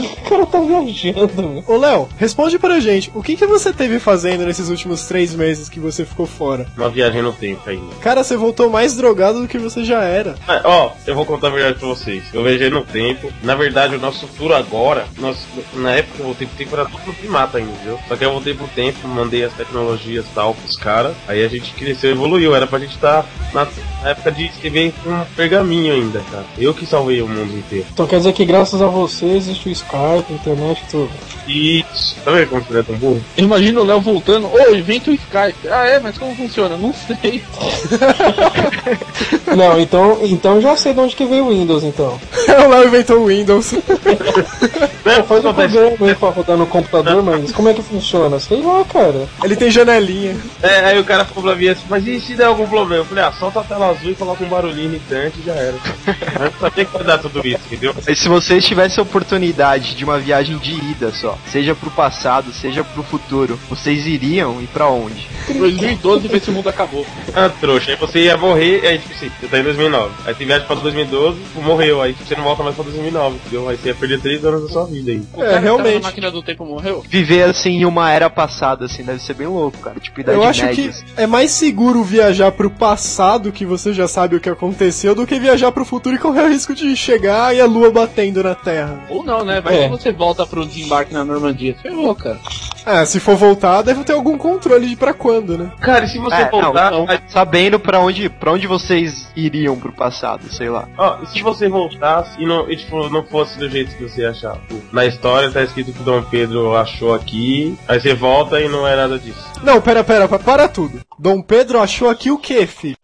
o cara tá viajando, meu. Ô Léo, responde pra gente, o que, que você teve fazendo nesses últimos três meses que você ficou fora? Uma viagem no tempo ainda. Cara, você voltou mais drogado do que você já era. Ah, Ó, eu vou contar a verdade pra vocês. Eu viajei no tempo. Na verdade, o nosso futuro agora, nós, na época eu voltei pro tempo, era tudo primata ainda, viu? Só que eu voltei pro tempo, mandei as tecnologias e tal pros caras. Aí a gente cresceu e evoluiu. Era pra gente estar na, na época de escrever com um pergaminho ainda, cara. Eu que salvei o mundo inteiro. Então quer dizer que graças a você existe o Skype, a internet e tudo. Isso. Tá vendo como você é tão burro? Imagina o Léo voltando, ô, inventa o Skype. Ah, é, mas como funciona? Não sei. [LAUGHS] Não, então, então já sei de onde que veio o Windows, então. [LAUGHS] o Léo inventou o Windows. [LAUGHS] Não, Faz um programa aí pra rodar no computador, mas como é que funciona? Sei lá, cara. Ele tem janelinha. É, aí o cara ficou pra mim assim, mas e se der algum problema? Eu falei, ah, solta a tela azul e coloca um barulhinho irritante e já era. [LAUGHS] Eu sabia que vai dar tudo isso, entendeu? Mas se vocês tivessem a oportunidade de uma viagem de ida só, seja pro passado, seja pro futuro, vocês iriam e pra onde? 2012 ver se o mundo acabou. Ah, trouxa, aí você ia morrer, aí tipo assim, você tá em 2009. Aí você viaja pra 2012, tipo, morreu, aí você não volta mais pra 2009, entendeu? Aí você ia perder 3 anos da sua vida aí. O É, tava realmente. na máquina do tempo morreu? Viver assim em uma era passada, assim, deve ser bem louco, cara. Tipo, idade Eu acho média. que assim. é mais seguro viajar pro passado, que você já sabe o que aconteceu, do que viajar pro futuro e correr o risco de chegar e a lua batendo na Terra. Ou não, né? Vai É. que você volta pro desembarque na Normandia. Ferrou, cara. Ah, se for voltar, deve ter algum controle de pra quando, né? Cara, e se você É, não, voltar. não, aí- sabendo pra onde, pra onde vocês iriam pro passado, sei lá. Ó, e se você voltasse e não, e, tipo, não fosse do jeito que você achava? Na história tá escrito que Dom Pedro achou aqui, aí você volta e não é nada disso. Não, pera, pera, pa- para tudo. Dom Pedro achou aqui o quê, filho?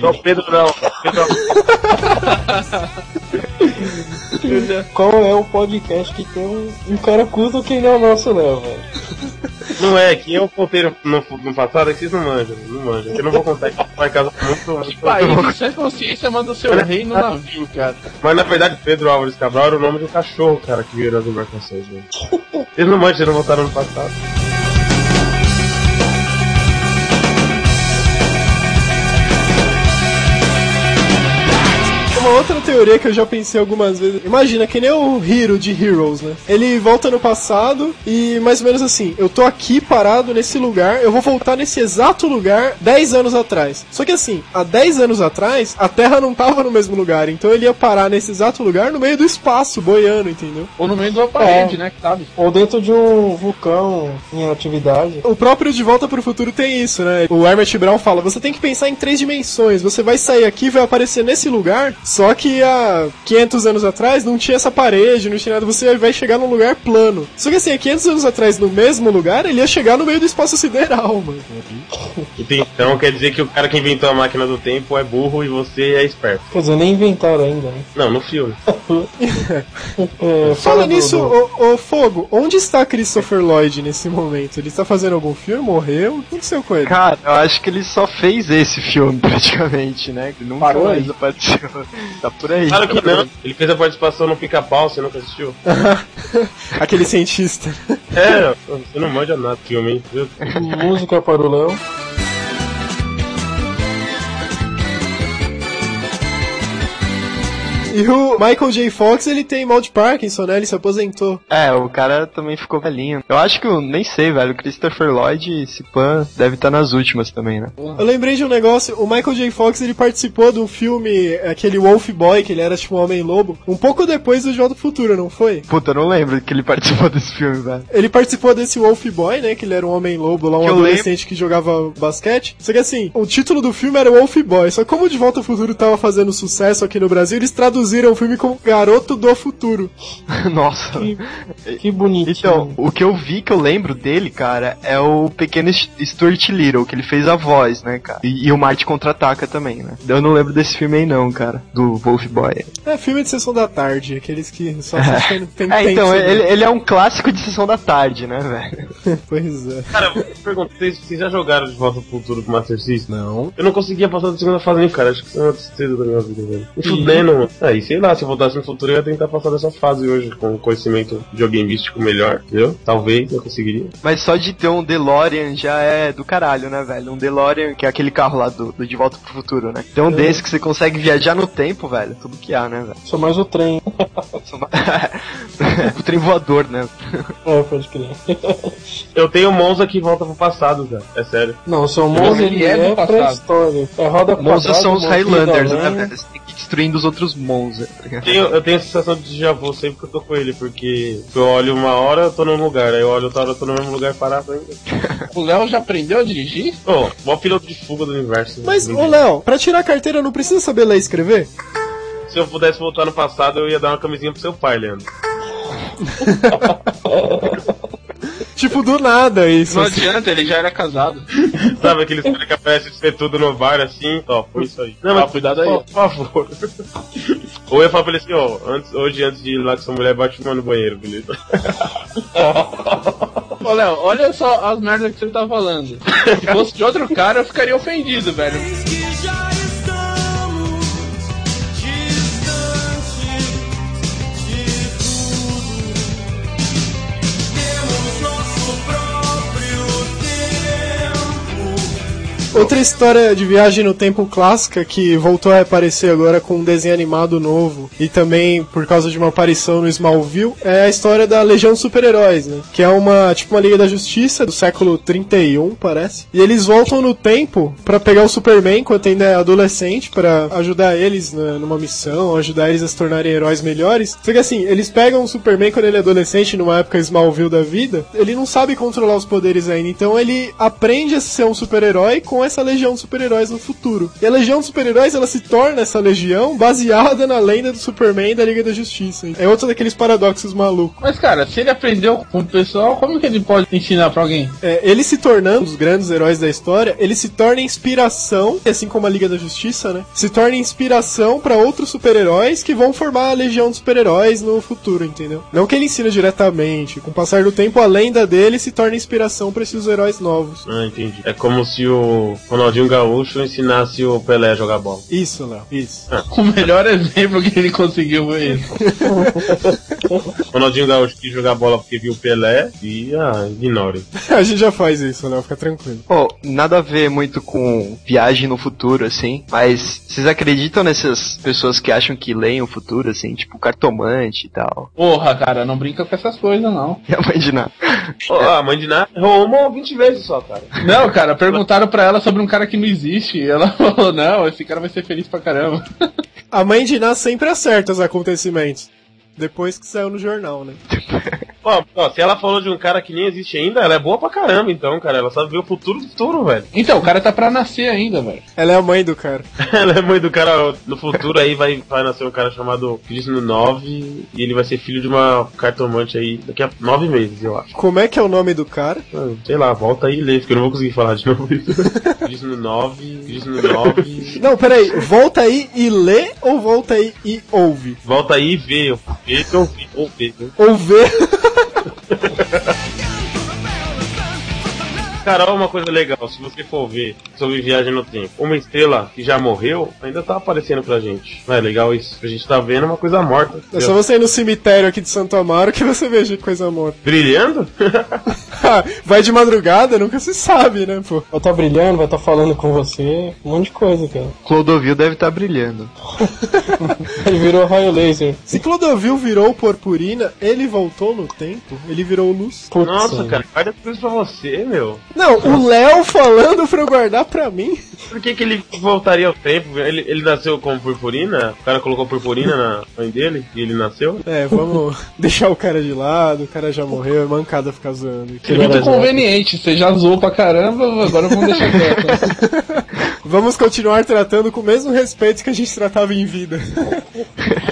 Dom Pedro não, Dom Pedro Qual é o podcast que tem um, um cara culto que nem é o nosso, Léo, velho? Não é, que eu contei no, no, passado é que vocês não manjam, não manjam. Eu não vou contar que uma casa muito, muito País em sã consciência manda o seu rei no navio, cara. Mas na verdade, Pedro Álvares Cabral era o nome do cachorro, cara, que virou as embarcações. Né? Eles não manjam, eles não voltaram no passado. Uma outra teoria que eu já pensei algumas vezes. Imagina, que nem o Hero de Heroes, né? Ele volta no passado e mais ou menos assim, eu tô aqui parado nesse lugar, eu vou voltar nesse exato lugar 10 anos atrás. Só que assim, há 10 anos atrás, a Terra não tava no mesmo lugar, então ele ia parar nesse exato lugar no meio do espaço, boiando, entendeu? Ou no meio de uma parede, né? Que sabe? Ou dentro de um vulcão em atividade. O próprio De Volta pro Futuro tem isso, né? O Emmett Brown fala: você tem que pensar em três dimensões. Você vai sair aqui e vai aparecer nesse lugar, só que há 500 anos atrás não tinha essa parede, não tinha nada. Você vai chegar num lugar plano. Só que assim, há 500 anos atrás, no mesmo lugar, ele ia chegar no meio do espaço sideral, mano. [LAUGHS] Então quer dizer que o cara que inventou a máquina do tempo é burro e você é esperto. Quer dizer, nem inventaram ainda, né? Não, no filme. [LAUGHS] É, [LAUGHS] Fala do- nisso, ô, ô, Fogo, onde está Christopher Lloyd nesse momento? Ele está fazendo algum filme? Morreu? O que aconteceu com ele? Cara, eu acho que ele só fez esse filme praticamente, né? Ele nunca Parou mais aí? apareceu. Tá por aí. Claro que não. Ele fez a participação no Pica-Pau, você nunca assistiu? [LAUGHS] Aquele cientista. É, você não manja nada do filme, hein? [LAUGHS] Música para o Léo. E o Michael J. Fox, ele tem mal de Parkinson, né? Ele se aposentou. É, o cara também ficou velhinho. Eu acho que, eu nem sei, velho, o Christopher Lloyd, esse pan, deve estar nas últimas também, né? Eu lembrei de um negócio, o Michael J. Fox, ele participou do filme, aquele Wolf Boy, que ele era tipo um homem-lobo, um pouco depois do Jogo do Futuro, não foi? Puta, eu não lembro que ele participou [LAUGHS] desse filme, velho. Ele participou desse Wolf Boy, né? Que ele era um homem-lobo lá, um Que adolescente que jogava basquete. Só que assim, o título do filme era Wolf Boy. Só que como De Volta ao Futuro tava fazendo sucesso aqui no Brasil, eles traduziram o filme como Garoto do Futuro. [LAUGHS] Nossa. Que bonitinho. Então, o que eu vi que eu lembro dele, cara, é o pequeno St- Stuart Little, que ele fez a voz, né, cara? E, e o Marte contra-ataca também, né? Eu não lembro desse filme aí não, cara, do Wolf Boy. É filme de sessão da tarde, aqueles que só assistem tem É, então, tempo, ele, ele é um clássico de sessão da tarde, né, velho? [LAUGHS] Pois é. Cara, eu pergunto, vocês, vocês já jogaram de volta pro futuro com Master System? Não. Eu não conseguia passar da segunda fase nem, cara. Acho que isso é uma tristeza da minha vida, velho. Me fudendo, mano. [LAUGHS] Aí, sei lá, se eu voltasse no futuro, eu ia tentar passar dessa fase hoje, com conhecimento videogameístico melhor, entendeu? Talvez eu conseguiria. Mas só de ter um DeLorean já é do caralho, né, velho? Um DeLorean, que é aquele carro lá do, do De Volta pro Futuro, né? Tem um desse que você consegue viajar no tempo, velho. Tudo que há, né, velho? Só mais o trem. [LAUGHS] [LAUGHS] o trem voador, né? [LAUGHS] É, pode crer. Eu tenho Monza que volta pro passado, cara. É sério. Não, o seu Monza Ele ele é é passado. pré-história. É roda Monza são os vida Highlanders, né, além. velho? Você tem destruindo os outros Monza. tá ligado? Tenho- eu tenho a sensação de déjà vu sempre que eu tô com ele, porque eu olho uma hora, eu tô num lugar, aí eu olho outra hora, eu tô no mesmo lugar parado ainda. O Léo já aprendeu a dirigir? Ô, maior piloto de fuga do universo. Mas, Ninguém- ô Léo, pra tirar a carteira não precisa saber ler e escrever? Se eu pudesse voltar no passado, eu ia dar uma camisinha pro seu pai, Leandro. [LAUGHS] Tipo, do nada isso. Não assim. adianta, ele já era casado. [LAUGHS] Sabe aqueles caras que aparecem de ser tudo no bar assim? Ó, foi isso aí. Não, Ah, cuidado aí. Por favor. Ou eu falar pra ele assim, ó, antes, hoje antes de ir lá com sua mulher, bate uma no banheiro, beleza? Ô, Léo, olha só as merdas que você tá falando. Se fosse de outro cara, eu ficaria ofendido, velho. Outra história de viagem no tempo clássica que voltou a aparecer agora com um desenho animado novo e também por causa de uma aparição no Smallville é a história da Legião Super-Heróis, né? Que é uma tipo uma Liga da Justiça do século 31, parece. E eles voltam no tempo pra pegar o Superman enquanto ainda é adolescente pra ajudar eles né, numa missão, ajudar eles a se tornarem heróis melhores. Só que assim, eles pegam o Superman quando ele é adolescente numa época Smallville da vida, ele não sabe controlar os poderes ainda, então ele aprende a ser um super-herói com essa legião de super-heróis no futuro. E a legião de super-heróis ela se torna essa legião baseada na lenda do Superman e da Liga da Justiça. É outro daqueles paradoxos malucos. Mas, cara, se ele aprendeu com o pessoal, como que ele pode ensinar pra alguém? É, ele se tornando os grandes heróis da história, ele se torna inspiração, assim como a Liga da Justiça, né? Se torna inspiração pra outros super-heróis que vão formar a legião de super-heróis no futuro, entendeu? Não que ele ensina diretamente, com o passar do tempo a lenda dele se torna inspiração pra esses heróis novos. Ah, entendi. É como se o Ronaldinho Gaúcho ensinasse o Pelé a jogar bola. Isso, Léo, isso. [LAUGHS] O melhor exemplo que ele conseguiu foi esse. [LAUGHS] [LAUGHS] Ronaldinho Gaúcho quis jogar bola porque viu o Pelé e ah, ignore. [LAUGHS] A gente já faz isso, né? Fica tranquilo. Pô, nada a ver muito com viagem no futuro, assim, mas vocês acreditam nessas pessoas que acham que leem o futuro, assim, tipo cartomante e tal? Porra, cara, não brinca com essas coisas, não. E [LAUGHS] a mãe de Ná? Ô, a mãe de Ná errou uma ou 20 vezes só, cara. Não, cara, perguntaram pra ela sobre um cara que não existe. E ela falou, não, esse cara vai ser feliz pra caramba. A mãe de Ná sempre acerta os acontecimentos. Depois que saiu no jornal, né? [LAUGHS] Ó, ó, se ela falou de um cara que nem existe ainda, ela é boa pra caramba, então, cara. Ela sabe ver o futuro do futuro, velho. Então, o cara tá pra nascer ainda, velho. Ela é a mãe do cara. [LAUGHS] ela é mãe do cara. No futuro aí vai, vai nascer um cara chamado Cristo 9 e ele vai ser filho de uma cartomante aí daqui a nove meses, eu acho. Como é que é o nome do cara? Ah, Sei lá, volta aí e lê, porque eu não vou conseguir falar de novo [LAUGHS] isso. Cristo 9, Cristo 9. Não, peraí. Volta aí e lê ou volta aí e ouve? Volta aí e vê. Vê que eu vi. [LAUGHS] Cara, olha uma coisa legal, se você for ver sobre viagem no tempo, uma estrela que já morreu ainda tá aparecendo pra gente. Não é legal isso? A gente tá vendo uma coisa morta. É só você ir no cemitério aqui de Santo Amaro que você veja coisa morta. Brilhando? [LAUGHS] Vai de madrugada, nunca se sabe, né, pô? Vai estar brilhando, vai estar falando com você, um monte de coisa, cara. Clodovil deve estar brilhando. [LAUGHS] Ele virou raio laser. Se Clodovil virou purpurina, ele voltou no tempo? Ele virou luz? Putz, Nossa, cara, guarda isso pra você, meu. Não, o Léo falando pra eu guardar pra mim. Por que, que ele voltaria ao tempo? Ele, ele nasceu com purpurina? O cara colocou purpurina na mãe dele e ele nasceu? É, vamos [LAUGHS] deixar o cara de lado, o cara já morreu, é mancada ficar zoando. É muito conveniente, você já zoou pra caramba, agora vamos deixar quieto. [LAUGHS] Vamos continuar tratando com o mesmo respeito que a gente tratava em vida. [LAUGHS]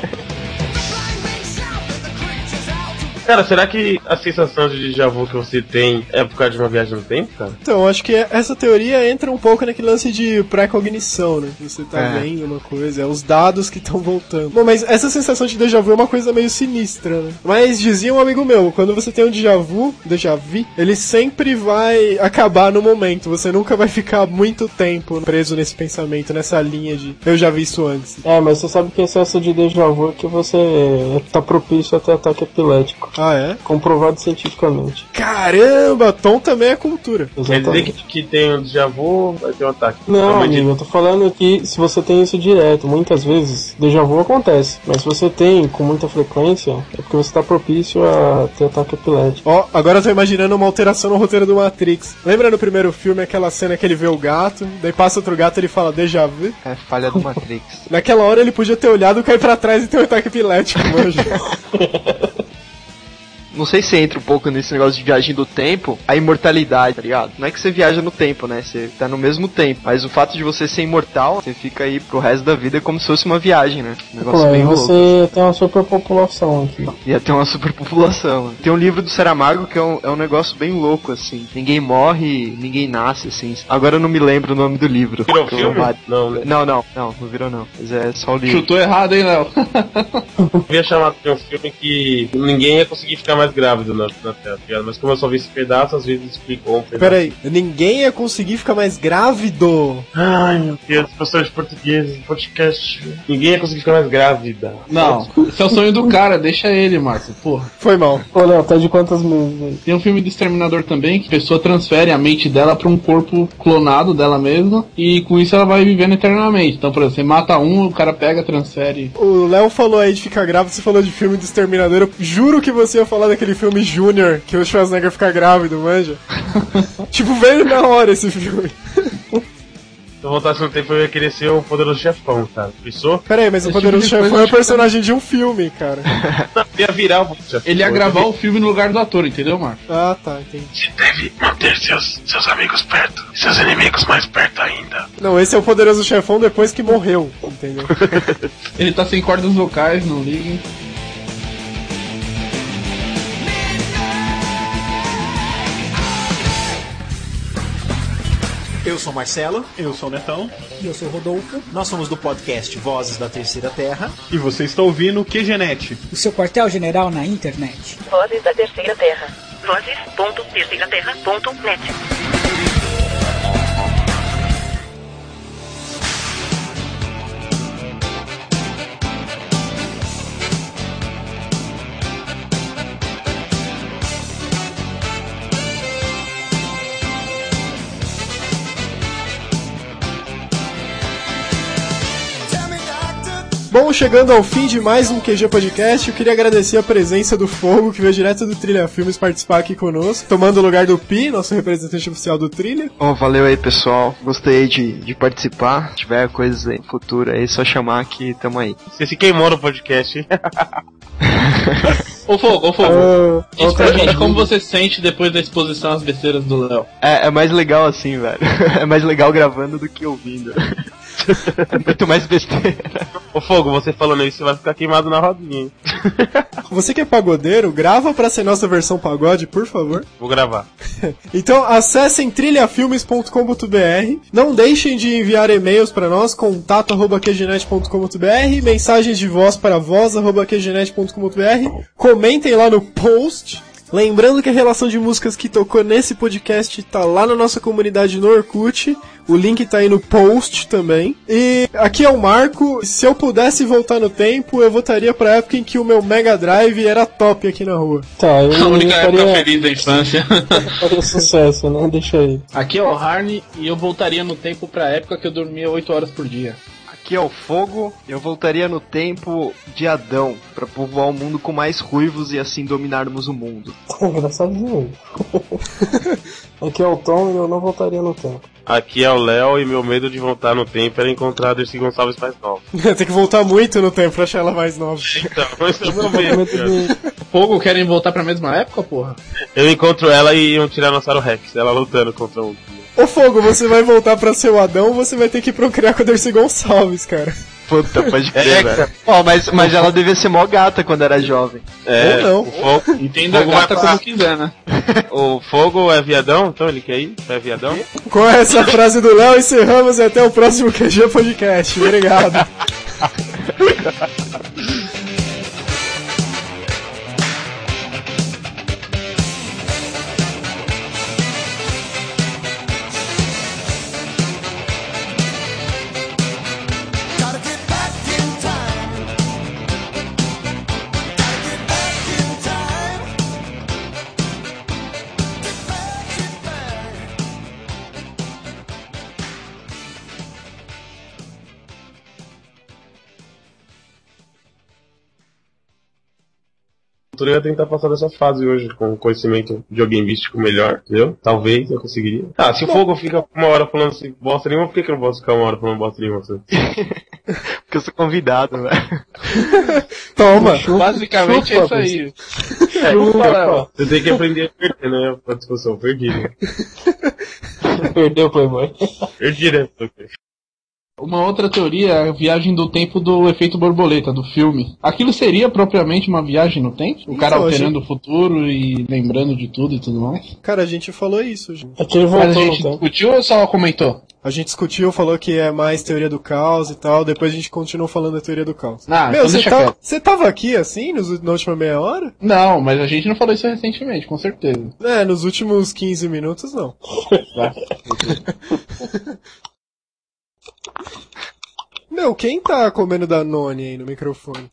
Cara, será que a sensação de déjà vu que você tem é por causa de uma viagem no tempo, cara? Então, acho que essa teoria entra um pouco naquele lance de pré-cognição, né? Você tá É. vendo uma coisa, é os dados que estão voltando. Bom, mas essa sensação de déjà vu é uma coisa meio sinistra, né? Mas dizia um amigo meu, quando você tem um déjà vu, déjà vu, ele sempre vai acabar no momento. Você nunca vai ficar muito tempo preso nesse pensamento, nessa linha de eu já vi isso antes. É, mas você sabe que excesso de déjà vu é que você tá propício a ter ataque epilético. Ah, é? Comprovado cientificamente. Caramba, Tom também é cultura. Quer dizer Exatamente. que, que tem um déjà vu, vai ter um ataque. Não, de- amigo, eu tô falando que se você tem isso direto, muitas vezes, déjà vu acontece. Mas se você tem com muita frequência, é porque você tá propício a ter ataque epilético. Ó, agora eu tô imaginando uma alteração no roteiro do Matrix. Lembra no primeiro filme aquela cena que ele vê o gato, daí passa outro gato e ele fala déjà vu? É falha do Matrix. [LAUGHS] Naquela hora ele podia ter olhado, cair pra trás e ter um ataque epilético, manja. [LAUGHS] Não sei se entra um pouco nesse negócio de viagem do tempo, a imortalidade, tá ligado? Não é que você viaja no tempo, né? Você tá no mesmo tempo. Mas o fato de você ser imortal, você fica aí pro resto da vida como se fosse uma viagem, né? Um Pô, negócio aí bem louco. você tem uma superpopulação aqui. Ia ter uma superpopulação. Tem um livro do Saramago que é um, é um negócio bem louco, assim. Ninguém morre, ninguém nasce, assim. Agora eu não me lembro o nome do livro. Virou filme? errado. Não, né? Não, não, não, não virou não. Mas é só o livro. Chutou errado, hein, Léo? [LAUGHS] Eu havia chamado de um filme que ninguém ia conseguir ficar mais grávido na, na tela, tá ligado? Mas como eu só vi esse pedaço, às vezes explicou um pedaço. Pera aí, ninguém ia conseguir ficar mais grávido. Ai, meu Deus, professor de português, podcast. Ninguém ia conseguir ficar mais grávida. Não, [LAUGHS] esse é o sonho do cara, deixa ele, Márcio, porra. Foi mal. Ô, Léo, tá de quantas meses? Tem um filme do Exterminador também, que a pessoa transfere a mente dela pra um corpo clonado dela mesma, e com isso ela vai vivendo eternamente. Então, por exemplo, você mata um, o cara pega, transfere. O Léo falou aí de ficar grávido, você falou de filme do Exterminador. Eu juro que você ia falar daquele filme Júnior, que o Schwarzenegger fica grávido, manja. [LAUGHS] tipo, veio na hora esse filme. Se eu voltasse no tempo, eu ia querer ser o poderoso chefão, cara. Pensou? Pera aí, mas o Poderoso tipo Chefão é o personagem de um filme, cara. Não, [LAUGHS] ia virar o chefão. Ele ia gravar o filme no lugar do ator, entendeu, Márcio? Ah, tá, entendi. Você deve manter seus, seus amigos perto e seus inimigos mais perto ainda. Não, esse é o Poderoso Chefão depois que morreu, entendeu? [LAUGHS] Ele tá sem cordas vocais, não liga. Eu sou Marcelo. Eu sou o Netão. E eu sou o Rodolfo, Nós somos do podcast Vozes da Terceira Terra. E você está ouvindo o QGNet. o seu quartel-general na internet. Vozes da Terceira Terra. Vozes.terceiraterra.net. Bom, chegando ao fim de mais um QG Podcast, eu queria agradecer a presença do Fogo, que veio direto do Trilha Filmes participar aqui conosco, tomando o lugar do Pi, nosso representante oficial do Trilha. Bom, valeu aí, pessoal. Gostei de, de participar. Se tiver coisas aí no futuro aí, é só chamar que tamo aí. Você se queimou no podcast, hein? [LAUGHS] Ô Fogo, ô Fogo. Ah, Diz pra gente como você se sente depois da exposição às besteiras do Léo. É, é mais legal assim, velho. [LAUGHS] É mais legal gravando do que ouvindo. É [LAUGHS] muito mais besteira. Ô Fogo, você falando isso, você vai ficar queimado na rodinha, hein? [LAUGHS] Você que é pagodeiro, grava pra ser nossa versão pagode, por favor. Vou gravar. [LAUGHS] Então acessem trilhafilmes.com.br. Não deixem de enviar e-mails para nós, contato@qgenet.com.br, mensagens de voz para voz@qgenet.com.br. Comentem lá no post. Lembrando que a relação de músicas que tocou nesse podcast tá lá na nossa comunidade no Orkut. O link tá aí no post também. E aqui é o Marco. Se eu pudesse voltar no tempo, eu voltaria pra época em que o meu Mega Drive era top aqui na rua. Tá, eu, A eu única época faria, feliz da infância. [LAUGHS] faria sucesso, né? Deixa aí. Aqui é o Harney e eu voltaria no tempo pra época que eu dormia 8 horas por dia. Aqui é o Fogo. Eu voltaria no tempo de Adão pra povoar o mundo com mais ruivos e assim dominarmos o mundo. [LAUGHS] Engraçadinho. [LAUGHS] Aqui é o Tom e eu não voltaria no tempo. Aqui é o Léo e meu medo de voltar no tempo era encontrar a Dercy Gonçalves mais nova. [LAUGHS] Tem que voltar muito no tempo pra achar ela mais nova. Então, esse é o de- Fogo querem voltar pra mesma época, porra? Eu encontro ela e um Tiranossauro Rex, ela lutando contra um. Ô Fogo, você vai voltar pra ser o Adão ou você vai ter que procriar com a Dercy Gonçalves, cara? Puta, pode É, crer, cara. velho. Ó, mas, mas ela devia ser mó gata quando era jovem. É, Ou não. O fogo, Entenda a Fogo gata como quiser, né? [LAUGHS] o fogo é viadão, então ele quer ir? É viadão? Com essa frase do Léo, encerramos e até o próximo QG Podcast. Obrigado. [LAUGHS] Eu ia tentar passar dessa fase hoje com conhecimento videogameístico melhor, entendeu? Talvez eu conseguiria. Ah, se o fogo fica uma hora falando assim, bosta nenhuma, por que, que eu não posso ficar uma hora falando bosta nenhuma? Assim? [LAUGHS] Porque eu sou convidado, velho. [LAUGHS] Toma. Basicamente é isso aí. É, falar, Você tem que aprender a perder, né? A discussão, perdi, né? [LAUGHS] Perdeu o Playboy. Perdi, né? Uma outra teoria é a viagem do tempo do efeito borboleta, do filme. Aquilo seria propriamente uma viagem no tempo? O cara Então, alterando o futuro e lembrando de tudo e tudo mais? Cara, a gente falou isso, gente. Ele Mas a voltou gente tempo. discutiu ou só comentou? A gente discutiu, falou que é mais teoria do caos e tal, depois a gente continuou falando da teoria do caos. Ah, Meu, então você deixa tá, quieto. tava aqui assim, nos, na última meia hora? Não, mas a gente não falou isso recentemente, com certeza. É, nos últimos 15 minutos não. [LAUGHS] Meu, quem tá comendo Danone aí no microfone?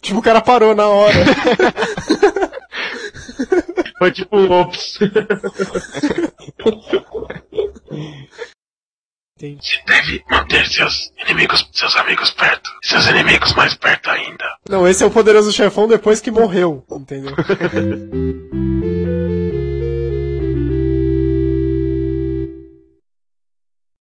Tipo, o cara parou na hora. [LAUGHS] Foi tipo ops. Entendi. Você deve manter seus inimigos, seus amigos perto. E seus inimigos mais perto ainda. Não, esse é o poderoso chefão depois que morreu, entendeu? [LAUGHS]